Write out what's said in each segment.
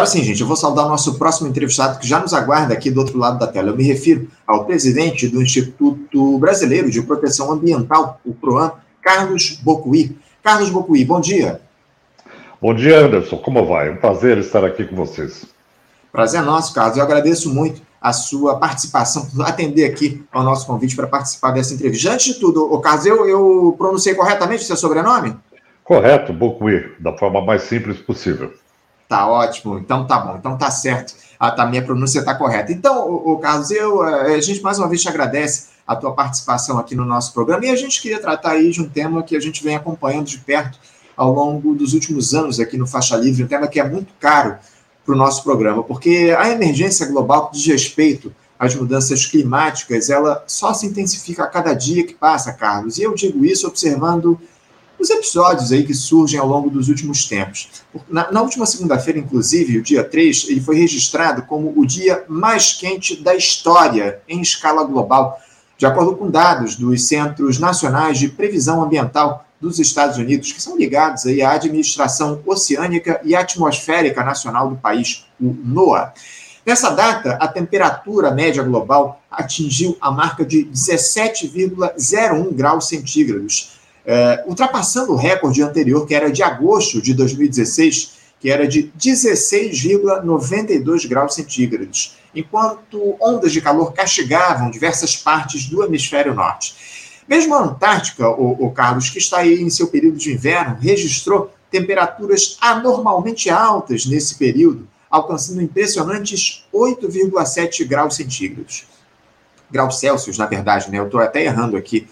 Agora sim, gente, eu vou saudar o nosso próximo entrevistado que já nos aguarda aqui do outro lado da tela. Eu me refiro ao presidente do Instituto Brasileiro de Proteção Ambiental, o PROAM, Carlos Bocuí. Carlos Bocuí, bom dia. Bom dia, Anderson. Como vai? Um prazer estar aqui com vocês. Prazer é nosso, Carlos. Eu agradeço muito a sua participação, atender aqui ao nosso convite para participar dessa entrevista. Antes de tudo, o Carlos, eu, eu pronunciei corretamente o seu sobrenome? Correto, Bocuí, da forma mais simples possível. Tá ótimo, então tá bom, então tá certo, a, a minha pronúncia está correta. Então, o, o Carlos, eu, eh, a gente mais uma vez te agradece a tua participação aqui no nosso programa. E a gente queria tratar aí de um tema que a gente vem acompanhando de perto ao longo dos últimos anos aqui no Faixa Livre, um tema que é muito caro para o nosso programa, porque a emergência global que diz respeito às mudanças climáticas, ela só se intensifica a cada dia que passa, Carlos, e eu digo isso observando os episódios aí que surgem ao longo dos últimos tempos. Na, na última segunda-feira, inclusive, o dia 3, ele foi registrado como o dia mais quente da história em escala global, de acordo com dados dos Centros Nacionais de Previsão Ambiental dos Estados Unidos, que são ligados aí à Administração Oceânica e Atmosférica Nacional do país, o NOAA. Nessa data, a temperatura média global atingiu a marca de 17,01 graus centígrados, é, ultrapassando o recorde anterior, que era de agosto de 2016, que era de 16,92 graus centígrados, enquanto ondas de calor castigavam diversas partes do hemisfério norte. Mesmo a Antártica, o, o Carlos, que está aí em seu período de inverno, registrou temperaturas anormalmente altas nesse período, alcançando impressionantes 8,7 graus centígrados graus Celsius, na verdade, né? Eu estou até errando aqui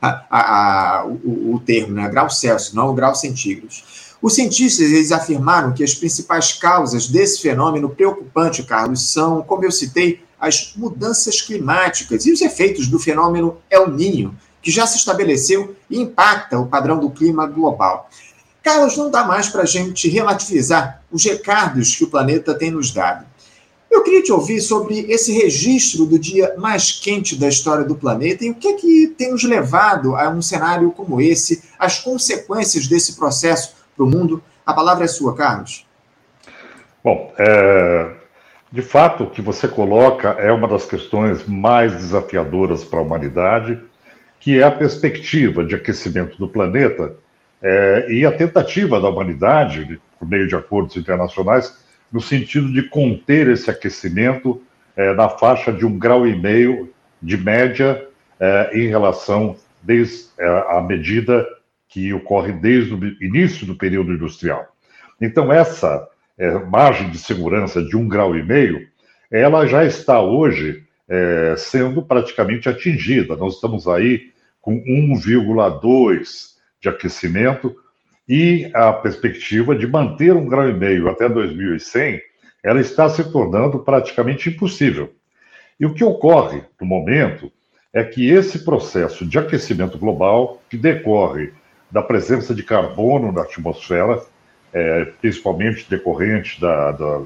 a, a, a, o, o, termo, né? Grau Celsius, não o grau centígrados. Os cientistas eles afirmaram que as principais causas desse fenômeno preocupante, Carlos, são, como eu citei, as mudanças climáticas e os efeitos do fenômeno El Niño, que já se estabeleceu e impacta o padrão do clima global. Carlos, não dá mais para a gente relativizar os recados que o planeta tem nos dado. Eu queria te ouvir sobre esse registro do dia mais quente da história do planeta e o que é que tem nos levado a um cenário como esse, as consequências desse processo para o mundo. A palavra é sua, Carlos. Bom, é, de fato, o que você coloca é uma das questões mais desafiadoras para a humanidade, que é a perspectiva de aquecimento do planeta é, e a tentativa da humanidade, por meio de acordos internacionais, no sentido de conter esse aquecimento é, na faixa de um grau e meio de média é, em relação desde é, a medida que ocorre desde o início do período industrial. Então essa margem de segurança de um grau e meio, ela já está hoje sendo praticamente atingida. Nós estamos aí com 1,2 de aquecimento e a perspectiva de manter um grau e meio até 2100, ela está se tornando praticamente impossível. E o que ocorre no momento é que esse processo de aquecimento global, que decorre da presença de carbono na atmosfera, é, principalmente decorrente da, da,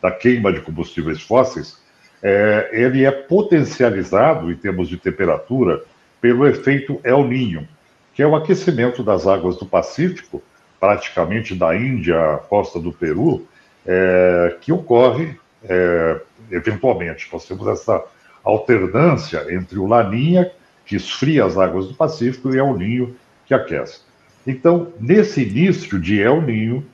da, queima de combustíveis fósseis, é, ele é potencializado em termos de temperatura pelo efeito El Niño, que é o aquecimento das águas do Pacífico, praticamente da Índia à costa do Peru, é, que ocorre é, eventualmente. Nós temos essa alternância entre o Laninha, que esfria as águas do Pacífico, e El Ninho, que aquece. Então, nesse início de El Ninho,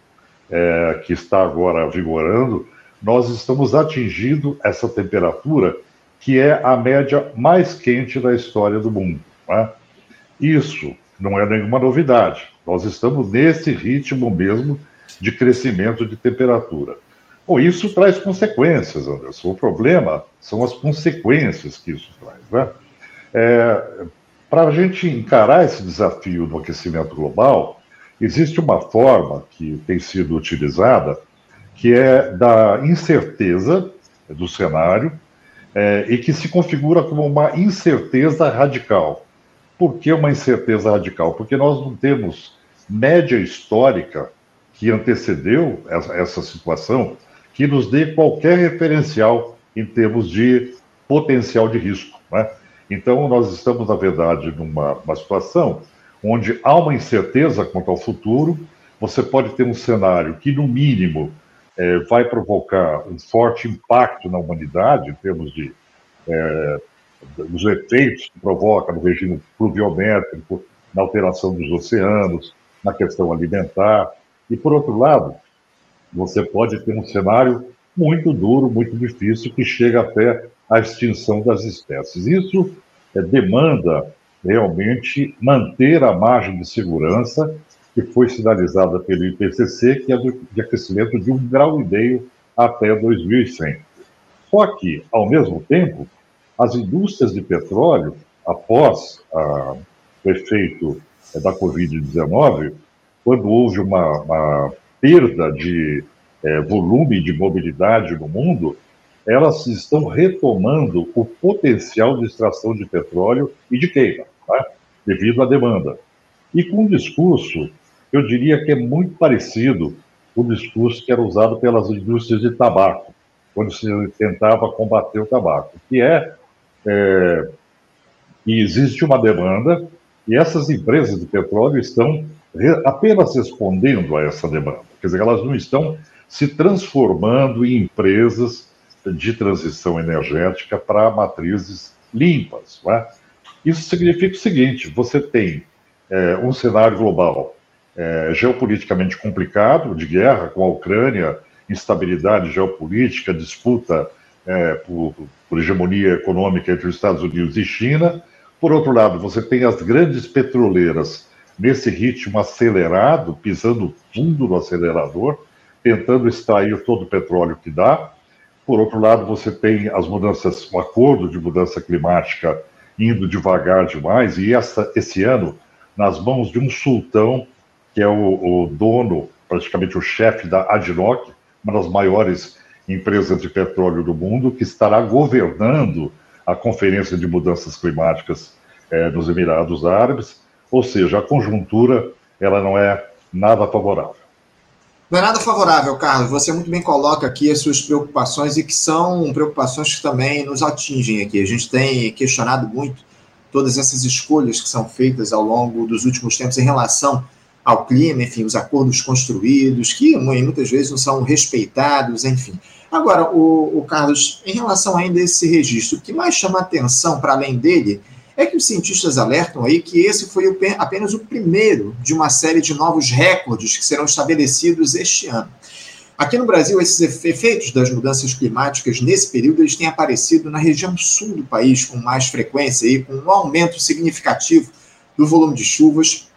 é, que está agora vigorando, nós estamos atingindo essa temperatura que é a média mais quente da história do mundo. É? Isso não é nenhuma novidade. Nós estamos nesse ritmo mesmo de crescimento de temperatura. Bom, isso traz consequências, Anderson. O problema são as consequências que isso traz. Né? É, Para a gente encarar esse desafio do aquecimento global, existe uma forma que tem sido utilizada, que é da incerteza do cenário é, e que se configura como uma incerteza radical. Por que uma incerteza radical? Porque nós não temos média histórica que antecedeu essa, essa situação que nos dê qualquer referencial em termos de potencial de risco. Né? Então, nós estamos, na verdade, numa situação onde há uma incerteza quanto ao futuro. Você pode ter um cenário que, no mínimo, é, vai provocar um forte impacto na humanidade, em termos de é, dos efeitos que provoca no regime pluviométrico, na alteração dos oceanos, na questão alimentar. E, por outro lado, você pode ter um cenário muito duro, muito difícil, que chega até a extinção das espécies. Isso é, demanda realmente manter a margem de segurança que foi sinalizada pelo IPCC, que é de aquecimento de um grau e meio até 2100. Só que, ao mesmo tempo, as indústrias de petróleo, após a, o efeito é, da Covid-19, quando houve uma, uma perda de é, volume de mobilidade no mundo, elas estão retomando o potencial de extração de petróleo e de queima, tá? devido à demanda. E com um discurso, eu diria que é muito parecido com o discurso que era usado pelas indústrias de tabaco, quando se tentava combater o tabaco, que é, é que existe uma demanda e essas empresas de petróleo estão apenas respondendo a essa demanda. Quer dizer, elas não estão se transformando em empresas de transição energética para matrizes limpas. É? Isso significa o seguinte: você tem é, um cenário global é, geopoliticamente complicado, de guerra com a Ucrânia, instabilidade geopolítica, disputa é, por, por hegemonia econômica entre os Estados Unidos e China. Por outro lado, você tem as grandes petroleiras nesse ritmo acelerado, pisando fundo no acelerador, tentando extrair todo o petróleo que dá. Por outro lado, você tem as mudanças, o acordo de mudança climática indo devagar demais, e essa, esse ano, nas mãos de um sultão, que é o, o dono, praticamente o chefe da ADNOC, uma das maiores empresas de petróleo do mundo, que estará governando a Conferência de Mudanças Climáticas é, nos Emirados Árabes, ou seja, a conjuntura ela não é nada favorável. Não é nada favorável, Carlos. Você muito bem coloca aqui as suas preocupações e que são preocupações que também nos atingem aqui. A gente tem questionado muito todas essas escolhas que são feitas ao longo dos últimos tempos em relação ao clima, enfim, os acordos construídos, que muitas vezes não são respeitados, enfim. Agora, o, o Carlos, em relação ainda a esse registro, o que mais chama atenção para além dele é que os cientistas alertam aí que esse foi o, apenas o primeiro de uma série de novos recordes que serão estabelecidos este ano. Aqui no Brasil, esses efeitos das mudanças climáticas nesse período eles têm aparecido na região sul do país com mais frequência e com um aumento significativo do volume de chuvas,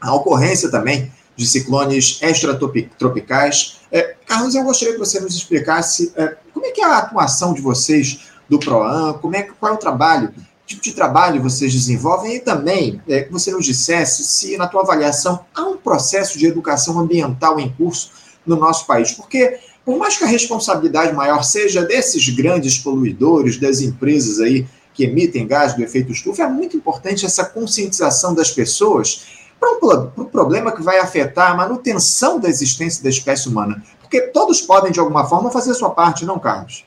a ocorrência também de ciclones extratropicais. É, Carlos, eu gostaria que você nos explicasse é, como é que é a atuação de vocês do PROAM, como é, qual é o trabalho tipo de trabalho vocês desenvolvem e também é, que você nos dissesse se, na tua avaliação, há um processo de educação ambiental em curso no nosso país. Porque, por mais que a responsabilidade maior seja desses grandes poluidores, das empresas aí que emitem gás do efeito estufa, é muito importante essa conscientização das pessoas para um, um problema que vai afetar a manutenção da existência da espécie humana. Porque todos podem, de alguma forma, fazer sua parte, não, Carlos?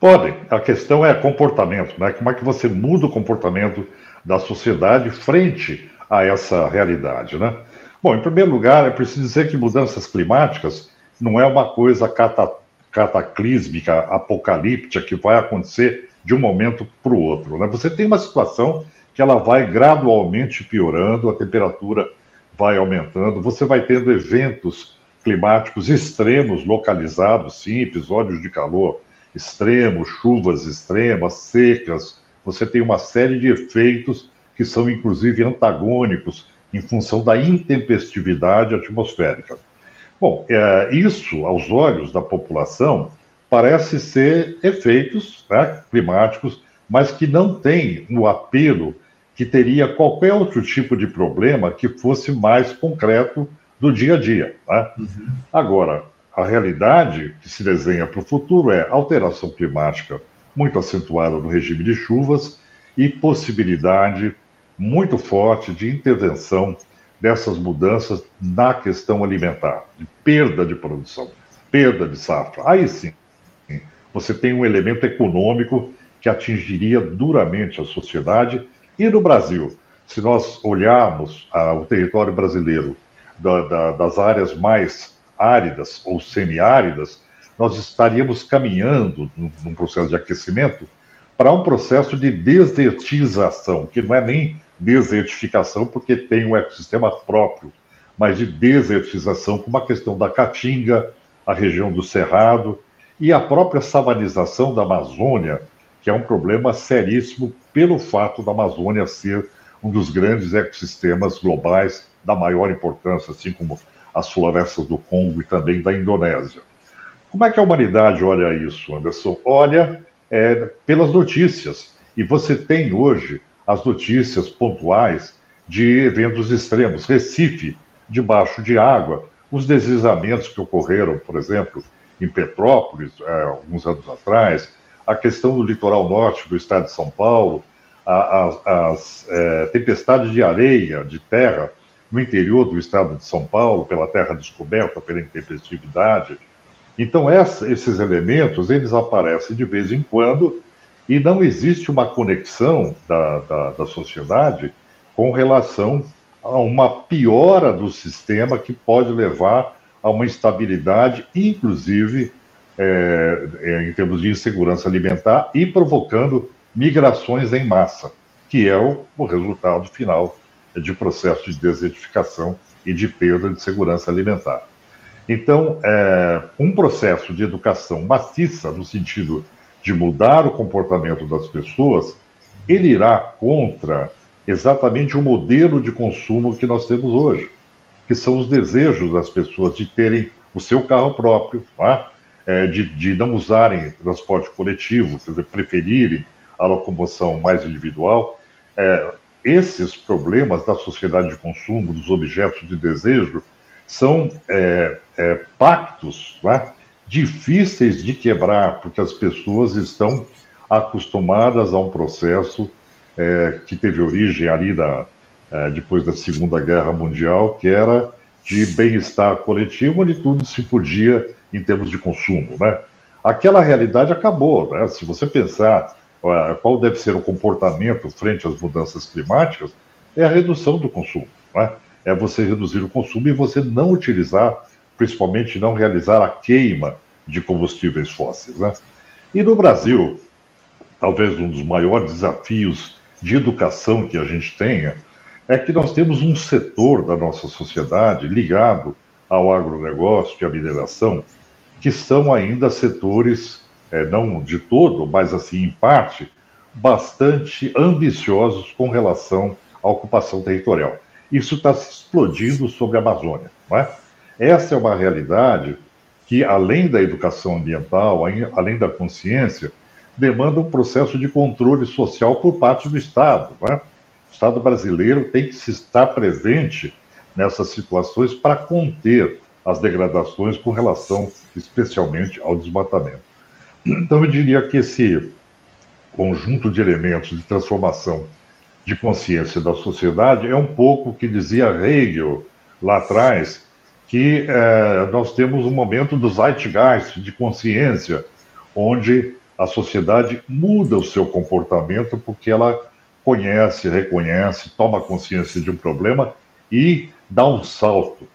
Podem. A questão é comportamento, né? Como é que você muda o comportamento da sociedade frente a essa realidade, né? Bom, em primeiro lugar, é preciso dizer que mudanças climáticas não é uma coisa cata cataclísmica, apocalíptica, que vai acontecer de um momento para o outro. Né? Você tem uma situação que ela vai gradualmente piorando, a temperatura vai aumentando, você vai tendo eventos climáticos extremos localizados, sim, episódios de calor extremos, chuvas extremas, secas, você tem uma série de efeitos que são inclusive antagônicos em função da intempestividade atmosférica. Bom, é, isso, aos olhos da população, parece ser efeitos né, climáticos, mas que não tem o apelo que teria qualquer outro tipo de problema que fosse mais concreto do dia a dia. Né? Uhum. Agora, a realidade que se desenha para o futuro é alteração climática muito acentuada no regime de chuvas e possibilidade muito forte de intervenção dessas mudanças na questão alimentar, de perda de produção, perda de safra. Aí sim, você tem um elemento econômico que atingiria duramente a sociedade. E no Brasil, se nós olharmos ah, o território brasileiro da, da, das áreas mais áridas ou semiáridas, nós estaríamos caminhando num processo de aquecimento para um processo de desertização, que não é nem desertificação, porque tem um ecossistema próprio, mas de desertização, como a questão da Caatinga, a região do Cerrado e a própria savanização da Amazônia, que é um problema seríssimo pelo fato da Amazônia ser um dos grandes ecossistemas globais da maior importância, assim como as florestas do Congo e também da Indonésia. Como é que a humanidade olha isso, Anderson? Olha é, pelas notícias. E você tem hoje as notícias pontuais de eventos extremos. Recife, debaixo de água, os deslizamentos que ocorreram, por exemplo, em Petrópolis, é, alguns anos atrás, a questão do litoral norte do estado de São Paulo, a, a, as é, tempestades de areia, de terra, no interior do estado de São Paulo, pela terra descoberta, pela intempestividade. Então, essa, esses elementos, eles aparecem de vez em quando e não existe uma conexão da, da, da sociedade com relação a uma piora do sistema que pode levar a uma instabilidade, inclusive é, é, em termos de insegurança alimentar e provocando migrações em massa, que é o, o resultado final de processo de desertificação e de perda de segurança alimentar. Então, é, um processo de educação maciça, no sentido de mudar o comportamento das pessoas, ele irá contra exatamente o modelo de consumo que nós temos hoje, que são os desejos das pessoas de terem o seu carro próprio, é? É, de, de, não usarem transporte coletivo, quer dizer, preferirem a locomoção mais individual. É, esses problemas da sociedade de consumo, dos objetos de desejo, são é, é, pactos é? difíceis de quebrar, porque as pessoas estão acostumadas a um processo é, que teve origem ali da, é, depois da Segunda Guerra Mundial, que era de bem-estar coletivo, onde tudo se podia em termos de consumo. Né? Aquela realidade acabou. Né? Se você pensar qual deve ser o comportamento frente às mudanças climáticas, é a redução do consumo. Né? É você reduzir o consumo e você não utilizar, principalmente não realizar a queima de combustíveis fósseis. Né? E no Brasil, talvez um dos maiores desafios de educação que a gente tenha é que nós temos um setor da nossa sociedade ligado ao agronegócio e à mineração, que são ainda setores, é, não de todo, mas assim em parte, bastante ambiciosos com relação à ocupação territorial. Isso está se explodindo sobre a Amazônia. Não é? Essa é uma realidade que, além da educação ambiental, além da consciência, demanda um processo de controle social por parte do Estado. Não é? O Estado brasileiro tem que se estar presente nessas situações para conter as degradações com relação especialmente ao desmatamento. Então, eu diria que esse conjunto de elementos de transformação de consciência da sociedade é um pouco o que dizia Hegel lá atrás, que é, nós temos um momento do zeitgeist, de consciência, onde a sociedade muda o seu comportamento porque ela conhece, reconhece, toma consciência de um problema e dá um salto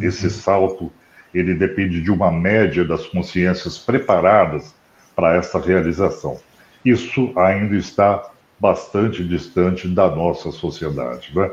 Esse salto ele depende de uma média das consciências preparadas para essa realização. Isso ainda está bastante distante da nossa sociedade. Né?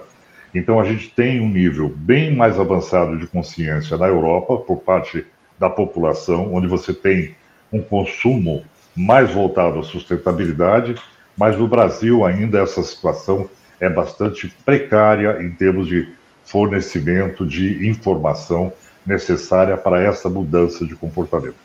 Então, a gente tem um nível bem mais avançado de consciência na Europa, por parte da população, onde você tem um consumo mais voltado à sustentabilidade, mas no Brasil ainda essa situação é bastante precária em termos de fornecimento de informação necessária para essa mudança de comportamento.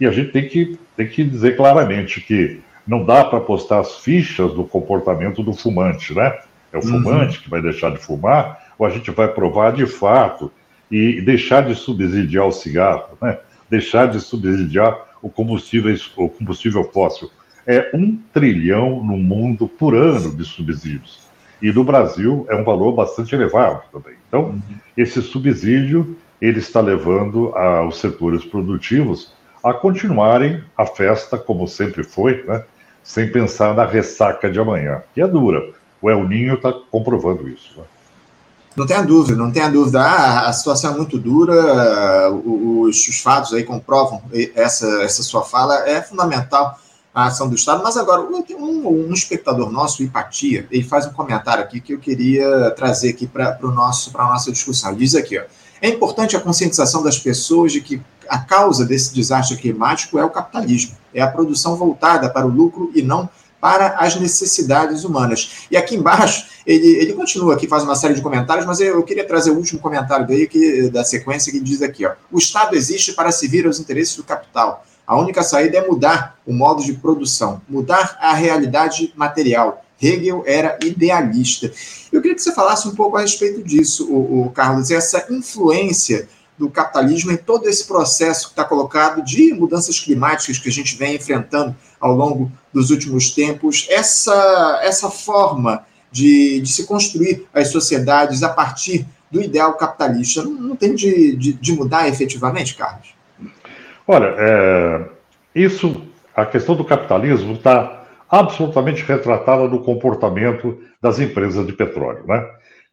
E a gente tem que, tem que dizer claramente que não dá para postar as fichas do comportamento do fumante, né? É o uhum. fumante uhum. que vai deixar de fumar, ou a gente vai provar de fato e deixar de subsidiar o cigarro, né? deixar de subsidiar o combustível, o combustível fóssil. É um trilhão no mundo por ano de subsídios. E no Brasil é um valor bastante elevado também. Então, uhum. esse subsídio ele está levando a, os setores produtivos a continuarem a festa como sempre foi, né? sem pensar na ressaca de amanhã, que é dura. O El Ninho está comprovando isso. Né? Não tenha dúvida, não tenha dúvida. Ah, a situação é muito dura, os, os fatos aí comprovam essa, essa sua fala, é fundamental a ação do Estado. Mas agora, um, um espectador nosso, Hipatia, ele faz um comentário aqui que eu queria trazer aqui para a nossa discussão. Ele diz aqui, ó, é importante a conscientização das pessoas de que a causa desse desastre climático é o capitalismo, é a produção voltada para o lucro e não para as necessidades humanas. E aqui embaixo, ele, ele continua aqui, faz uma série de comentários, mas eu, queria trazer o último comentário dele, que, da sequência, que diz aqui: ó, o Estado existe para servir aos interesses do capital. A única saída é mudar o modo de produção, mudar a realidade material. Hegel era idealista. Eu queria que você falasse um pouco a respeito disso, o, o Carlos, essa influência do capitalismo em todo esse processo que está colocado de mudanças climáticas que a gente vem enfrentando ao longo dos últimos tempos, essa, essa forma de, de se construir as sociedades a partir do ideal capitalista, não, não tem de, de, de, mudar efetivamente, Carlos? Olha, é, isso, a questão do capitalismo está absolutamente retratada no comportamento das empresas de petróleo. Né?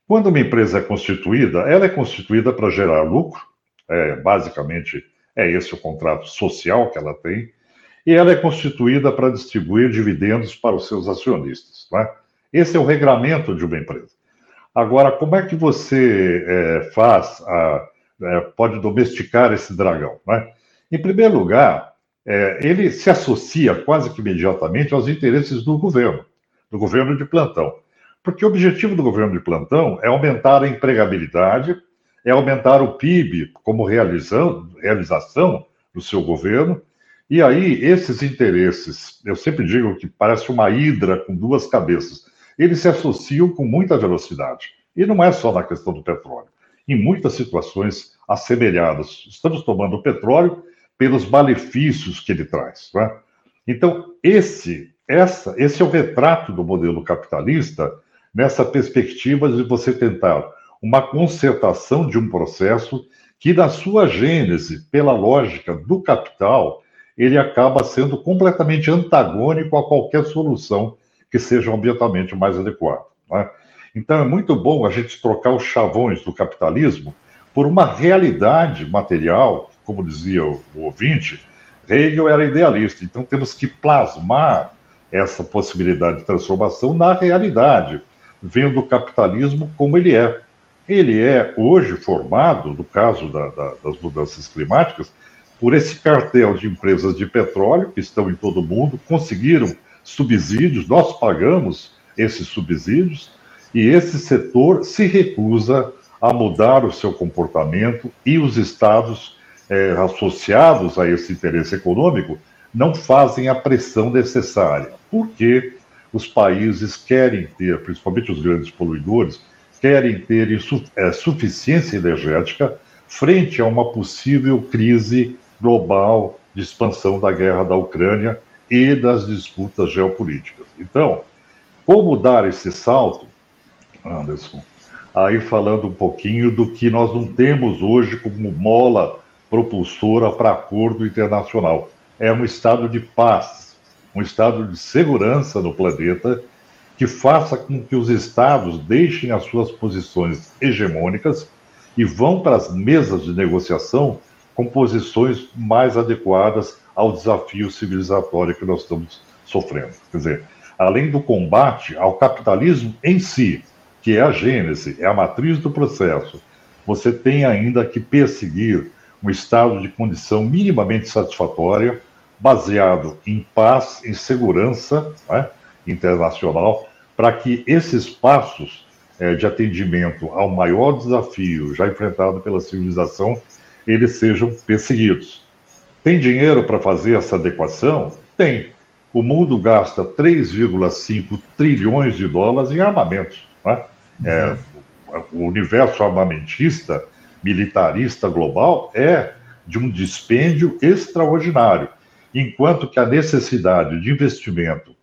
Quando uma empresa é constituída, ela é constituída para gerar lucro, é, basicamente é esse o contrato social que ela tem, e ela é constituída para distribuir dividendos para os seus acionistas. Né? Esse é o regramento de uma empresa. Agora, como é que você é, faz, a, é, pode domesticar esse dragão? Né? Em primeiro lugar, é, ele se associa quase que imediatamente aos interesses do governo, do governo de plantão. Porque o objetivo do governo de plantão é aumentar a empregabilidade é aumentar o PIB como realização, do seu governo. E aí, esses interesses, eu sempre digo que parece uma hidra com duas cabeças, eles se associam com muita velocidade. E não é só na questão do petróleo. Em muitas situações assemelhadas, estamos tomando o petróleo pelos malefícios que ele traz. Né? Então, esse, essa, esse é o retrato do modelo capitalista nessa perspectiva de você tentar uma concertação de um processo que, na sua gênese, pela lógica do capital, ele acaba sendo completamente antagônico a qualquer solução que seja ambientalmente mais adequada. Né? Então, é muito bom a gente trocar os chavões do capitalismo por uma realidade material, como dizia o, o ouvinte, Hegel era idealista, então temos que plasmar essa possibilidade de transformação na realidade, vendo o capitalismo como ele é, ele é hoje formado, no caso da, da, das mudanças climáticas, por esse cartel de empresas de petróleo que estão em todo o mundo, conseguiram subsídios, nós pagamos esses subsídios, e esse setor se recusa a mudar o seu comportamento e os estados é, associados a esse interesse econômico não fazem a pressão necessária, porque os países querem ter, principalmente os grandes poluidores, querem ter é, suficiência energética frente a uma possível crise global de expansão da guerra da Ucrânia e das disputas geopolíticas. Então, como dar esse salto, Anderson? Aí falando um pouquinho do que nós não temos hoje como mola propulsora para acordo internacional. É um estado de paz, um estado de segurança no planeta que faça com que os estados deixem as suas posições hegemônicas e vão para as mesas de negociação com posições mais adequadas ao desafio civilizatório que nós estamos sofrendo. Quer dizer, além do combate ao capitalismo em si, que é a gênese, é a matriz do processo, você tem ainda que perseguir um estado de condição minimamente satisfatória, baseado em paz, em segurança né, internacional, para que esses passos é, de atendimento ao maior desafio já enfrentado pela civilização, eles sejam perseguidos. Tem dinheiro para fazer essa adequação? Tem. O mundo gasta 3,5 trilhões de dólares em armamentos. Né? É, o universo armamentista, militarista global é de um dispêndio extraordinário, enquanto que a necessidade de investimento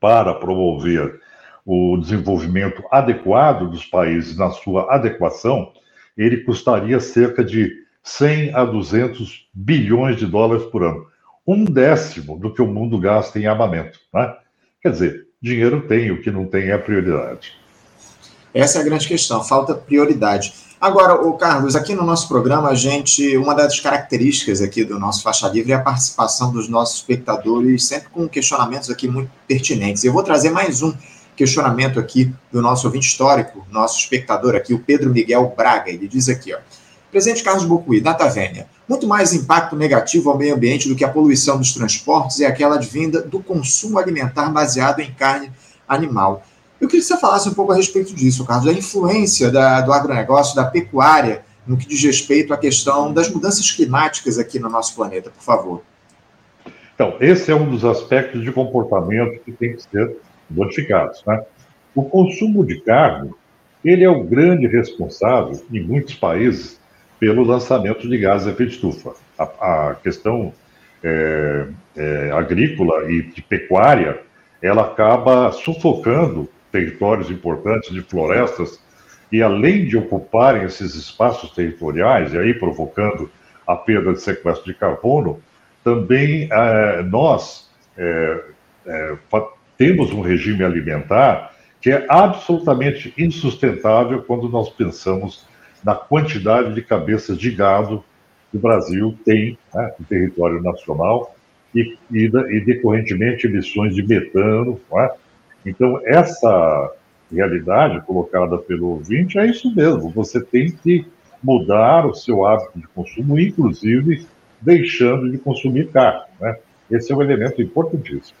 para promover o desenvolvimento adequado dos países na sua adequação, ele custaria cerca de 100 a 200 bilhões de dólares por ano. Um décimo do que o mundo gasta em armamento. Né? Quer dizer, dinheiro tem, o que não tem é prioridade. Essa é a grande questão, falta prioridade. Agora, o Carlos, aqui no nosso programa, a gente, uma das características aqui do nosso Faixa Livre é a participação dos nossos espectadores, sempre com questionamentos aqui muito pertinentes. Eu vou trazer mais um questionamento aqui do nosso ouvinte histórico, nosso espectador aqui, o Pedro Miguel Braga. Ele diz aqui, ó. Presidente Carlos Bocuí, data vênia. Muito mais impacto negativo ao meio ambiente do que a poluição dos transportes é aquela advinda do consumo alimentar baseado em carne animal. Eu queria que você falasse um pouco a respeito disso, Carlos, da influência da, do agronegócio, da pecuária, no que diz respeito à questão das mudanças climáticas aqui no nosso planeta, por favor. Então, esse é um dos aspectos de comportamento que tem que ser modificados. Né? O consumo de carne, ele é o grande responsável, em muitos países, pelo lançamento de gases de efeito estufa. A, a questão é, é, agrícola e de pecuária, ela acaba sufocando territórios importantes de florestas, e além de ocuparem esses espaços territoriais, e aí provocando a perda de sequestro de carbono, também eh, nós eh, eh, temos um regime alimentar que é absolutamente insustentável quando nós pensamos na quantidade de cabeças de gado que o Brasil tem né, no território nacional e, e, e decorrentemente emissões de metano, é? Então, essa realidade colocada pelo ouvinte é isso mesmo. Você tem que mudar o seu hábito de consumo, inclusive deixando de consumir carne. Né? Esse é um elemento importantíssimo.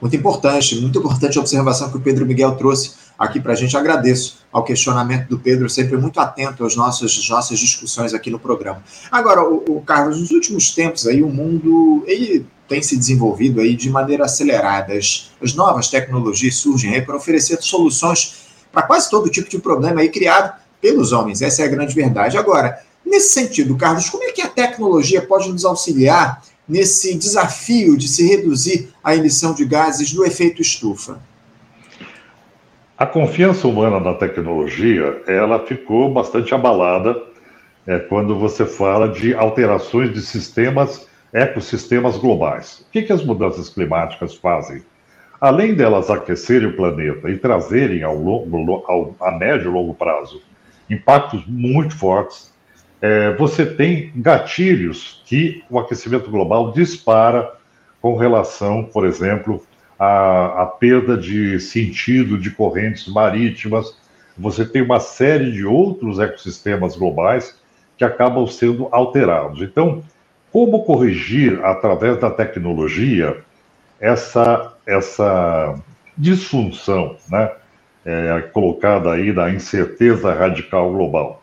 Muito importante, muito importante a observação que o Pedro Miguel trouxe aqui para a gente. Agradeço ao questionamento do Pedro, sempre muito atento às nossas, nossas discussões aqui no programa. Agora, o, o Carlos, nos últimos tempos aí o mundo ele tem se desenvolvido aí de maneira acelerada. As, as novas tecnologias surgem aí para oferecer soluções para quase todo tipo de problema aí criado pelos homens. Essa é a grande verdade. Agora, nesse sentido, Carlos, como é que a tecnologia pode nos auxiliar nesse desafio de se reduzir a emissão de gases do efeito estufa? A confiança humana na tecnologia, ela ficou bastante abalada é, quando você fala de alterações de sistemas ecossistemas globais. O que, que as mudanças climáticas fazem? Além delas aquecerem o planeta e trazerem ao longo, ao, a médio e longo prazo impactos muito fortes, é, você tem gatilhos que o aquecimento global dispara com relação, por exemplo, à, à perda de sentido de correntes marítimas. Você tem uma série de outros ecossistemas globais que acabam sendo alterados. Então, como corrigir, através da tecnologia, essa, essa disfunção né, é, colocada aí da incerteza radical global?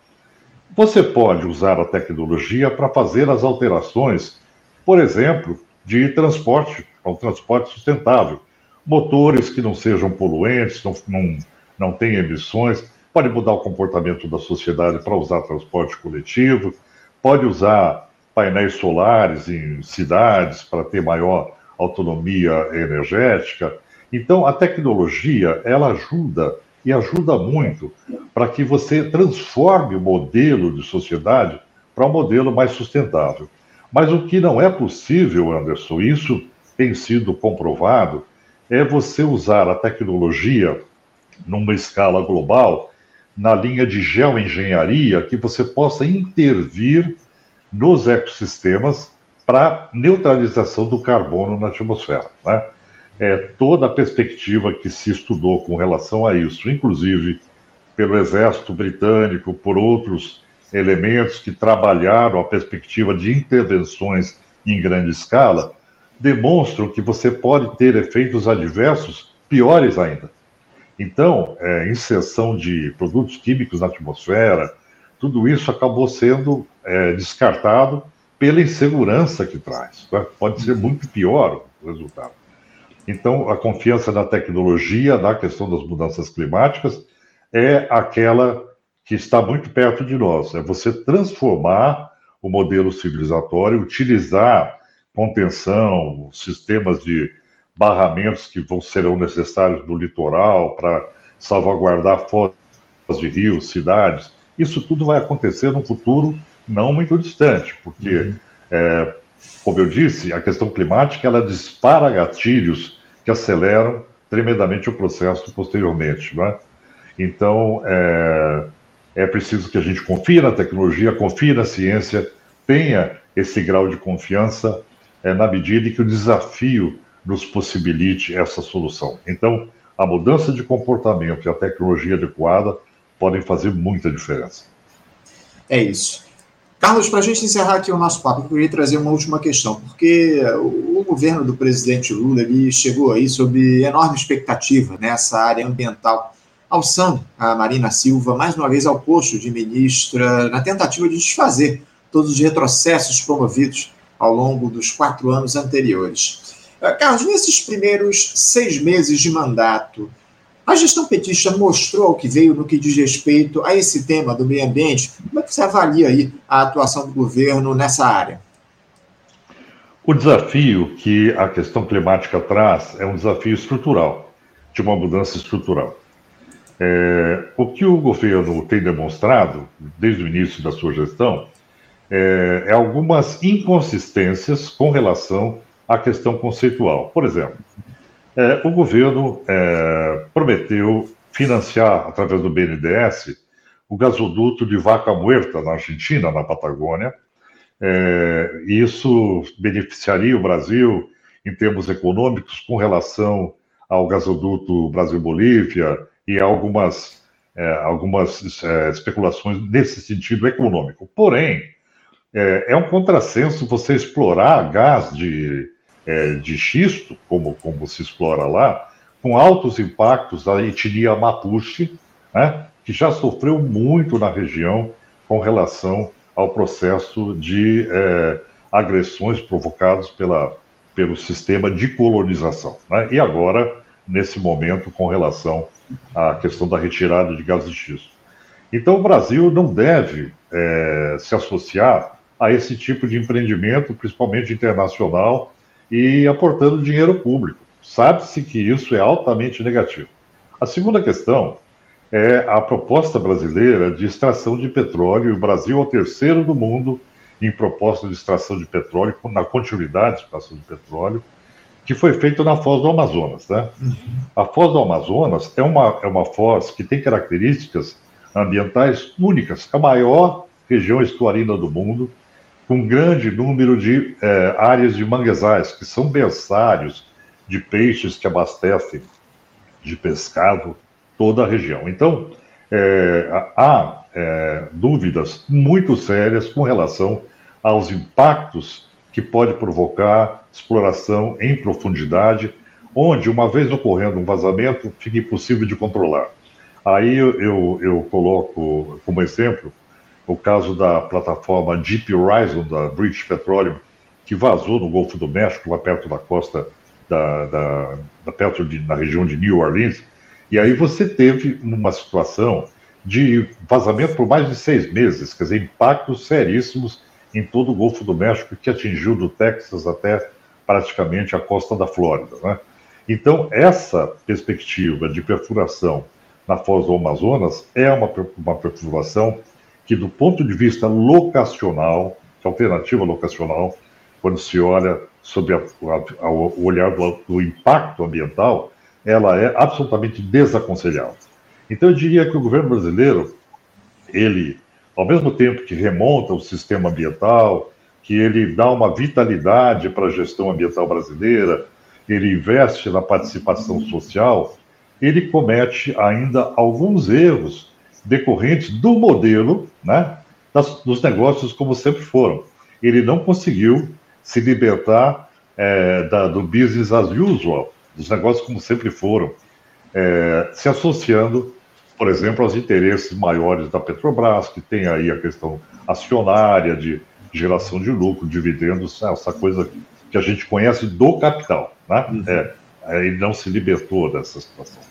Você pode usar a tecnologia para fazer as alterações, por exemplo, de transporte, ao transporte sustentável. Motores que não sejam poluentes, não, não, não têm emissões, pode mudar o comportamento da sociedade para usar transporte coletivo, pode usar painéis solares em cidades para ter maior autonomia energética. Então, a tecnologia, ela ajuda e ajuda muito para que você transforme o modelo de sociedade para um modelo mais sustentável. Mas o que não é possível, Anderson, isso tem sido comprovado, é você usar a tecnologia numa escala global, na linha de geoengenharia, que você possa intervir nos ecossistemas para neutralização do carbono na atmosfera. Né? É, toda a perspectiva que se estudou com relação a isso, inclusive pelo Exército Britânico, por outros elementos que trabalharam a perspectiva de intervenções em grande escala, demonstram que você pode ter efeitos adversos piores ainda. Então, é, inserção de produtos químicos na atmosfera, tudo isso acabou sendo é, descartado pela insegurança que traz. Né? Pode ser muito pior o resultado. Então, a confiança na tecnologia, na questão das mudanças climáticas, é aquela que está muito perto de nós. É você transformar o modelo civilizatório, utilizar contenção, sistemas de barramentos que vão serão necessários no litoral para salvaguardar foz de rios, cidades, isso tudo vai acontecer no futuro não muito distante, porque, uhum. é, como eu disse, a questão climática ela dispara gatilhos que aceleram tremendamente o processo posteriormente. Né? Então, é, é preciso que a gente confie na tecnologia, confie na ciência, tenha esse grau de confiança é, na medida em que o desafio nos possibilite essa solução. Então, a mudança de comportamento e a tecnologia adequada podem fazer muita diferença. É isso. Carlos, para a gente encerrar aqui o nosso papo, eu queria trazer uma última questão, porque o, governo do presidente Lula ele chegou aí sob enorme expectativa nessa área ambiental, alçando a Marina Silva mais uma vez ao posto de ministra, na tentativa de desfazer todos os retrocessos promovidos ao longo dos quatro anos anteriores. Eh, Carlos, nesses primeiros seis meses de mandato, a gestão petista mostrou o que veio no que diz respeito a esse tema do meio ambiente. Como é que você avalia aí a atuação do governo nessa área? O desafio que a questão climática traz é um desafio estrutural, de uma mudança estrutural. É, o que o governo tem demonstrado, desde o início da sua gestão, é, é algumas inconsistências com relação à questão conceitual. Por exemplo, é, o governo é, prometeu financiar, através do BNDES, o gasoduto de Vaca Muerta, na Argentina, na Patagônia. É, isso beneficiaria o Brasil em termos econômicos com relação ao gasoduto Brasil-Bolívia e algumas, é, algumas é, especulações nesse sentido econômico. Porém, é, é um contrassenso você explorar gás de é, de xisto, como, como se explora lá, com altos impactos da etnia Mapuche, né, que já sofreu muito na região com relação ao processo de é, agressões provocadas pela, pelo sistema de colonização. Né, e agora, nesse momento, com relação à questão da retirada de gás de xisto. Então, o Brasil não deve é, se associar a esse tipo de empreendimento, principalmente internacional, e aportando dinheiro público. Sabe-se que isso é altamente negativo. A segunda questão é a proposta brasileira de extração de petróleo. O Brasil é o terceiro do mundo em proposta de extração de petróleo, na continuidade de extração de petróleo, que foi feito na Foz do Amazonas. Né? A Foz do Amazonas é uma, é uma foz que tem características ambientais únicas, é a maior região estuarina do mundo, com grande número de é, áreas de manguezais, que são berçários de peixes que abastecem de pescado toda a região. Então, é, há é, dúvidas muito sérias com relação aos impactos que pode provocar exploração em profundidade, onde, uma vez ocorrendo um vazamento, fica impossível de controlar. Aí eu, eu, eu coloco como exemplo o caso da plataforma Deep Horizon da British Petroleum, que vazou no Golfo do México, lá perto da costa, da, da, da perto de, na região de New Orleans, e aí você teve uma situação de vazamento por mais de seis meses, quer dizer, impactos seríssimos em todo o Golfo do México, que atingiu do Texas até praticamente a costa da Flórida. Né? Então, essa perspectiva de perfuração na foz do Amazonas é uma, uma perfuração que, do ponto de vista locacional, alternativa locacional, quando se olha sobre a, a, o olhar do, do, impacto ambiental, ela é absolutamente desaconselhável. Então, eu diria que o governo brasileiro, ele, ao mesmo tempo que remonta o sistema ambiental, que ele dá uma vitalidade para a gestão ambiental brasileira, ele investe na participação social, ele comete ainda alguns erros decorrentes do modelo né, das, dos negócios como sempre foram. Ele não conseguiu se libertar é, da, do business as usual, dos negócios como sempre foram, é, se associando, por exemplo, aos interesses maiores da Petrobras, que tem aí a questão acionária de geração de lucro, dividendos, essa coisa que a gente conhece do capital. Né? Uhum. É ele não se libertou dessa situação.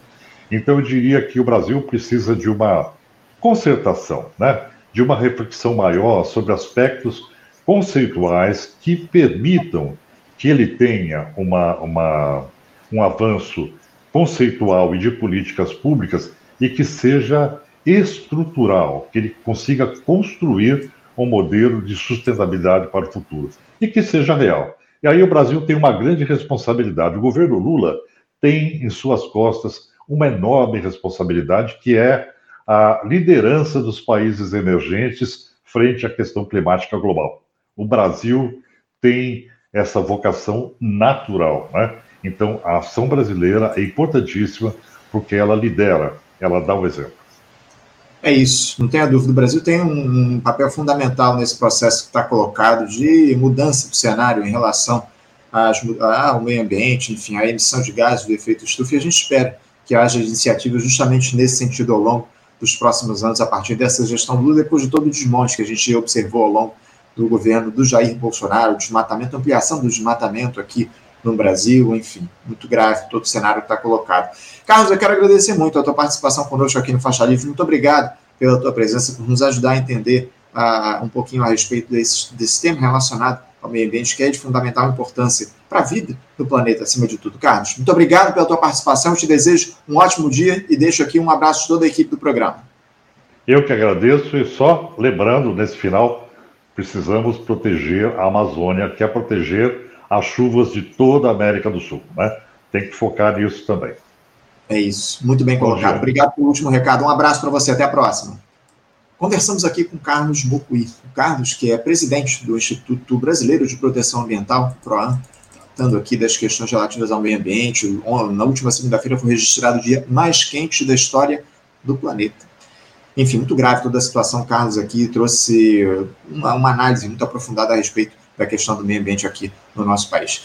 Então, eu diria que o Brasil precisa de uma concertação, né? de uma reflexão maior sobre aspectos conceituais que permitam que ele tenha uma, uma, um avanço conceitual e de políticas públicas e que seja estrutural, que ele consiga construir um modelo de sustentabilidade para o futuro e que seja real. E aí o Brasil tem uma grande responsabilidade. O governo Lula tem em suas costas uma enorme responsabilidade, que é a liderança dos países emergentes frente à questão climática global. O Brasil tem essa vocação natural, né? Então, a ação brasileira é importantíssima porque ela lidera, ela dá o um exemplo. É isso, não tenha dúvida. O Brasil tem um, papel fundamental nesse processo que está colocado de mudança do cenário em relação às, ao meio ambiente, enfim, à emissão de gases do efeito estufa, e a gente espera que haja iniciativas justamente nesse sentido ao longo dos próximos anos, a partir dessa gestão Lula, depois de todo o desmonte que a gente observou ao longo do governo do Jair Bolsonaro, desmatamento, ampliação do desmatamento aqui no Brasil, enfim, muito grave todo o cenário que está colocado. Carlos, eu quero agradecer muito a tua participação conosco aqui no Faixa Livre, muito obrigado pela tua presença, por nos ajudar a entender uh, um pouquinho a respeito desse, desse tema relacionado ao meio ambiente, que é de fundamental importância para a vida do planeta, acima de tudo. Carlos, muito obrigado pela tua participação, te desejo um ótimo dia e deixo aqui um abraço de toda a equipe do programa. Eu que agradeço e só lembrando, nesse final, precisamos proteger a Amazônia, que é proteger as chuvas de toda a América do Sul. Né? Tem que focar nisso também. É isso, muito bem colocado. Obrigado pelo último recado. Um abraço para você, até a próxima. Conversamos aqui com Carlos Bocuí. O Carlos, que é presidente do Instituto Brasileiro de Proteção Ambiental, PROAM, tratando aqui das questões relativas ao meio ambiente. Na última segunda-feira foi registrado o dia mais quente da história do planeta. Enfim, muito grave toda a situação. Carlos aqui trouxe uma, uma análise muito aprofundada a respeito da questão do meio ambiente aqui no nosso país.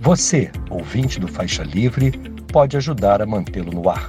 Você, ouvinte do Faixa Livre, pode ajudar a mantê-lo no ar.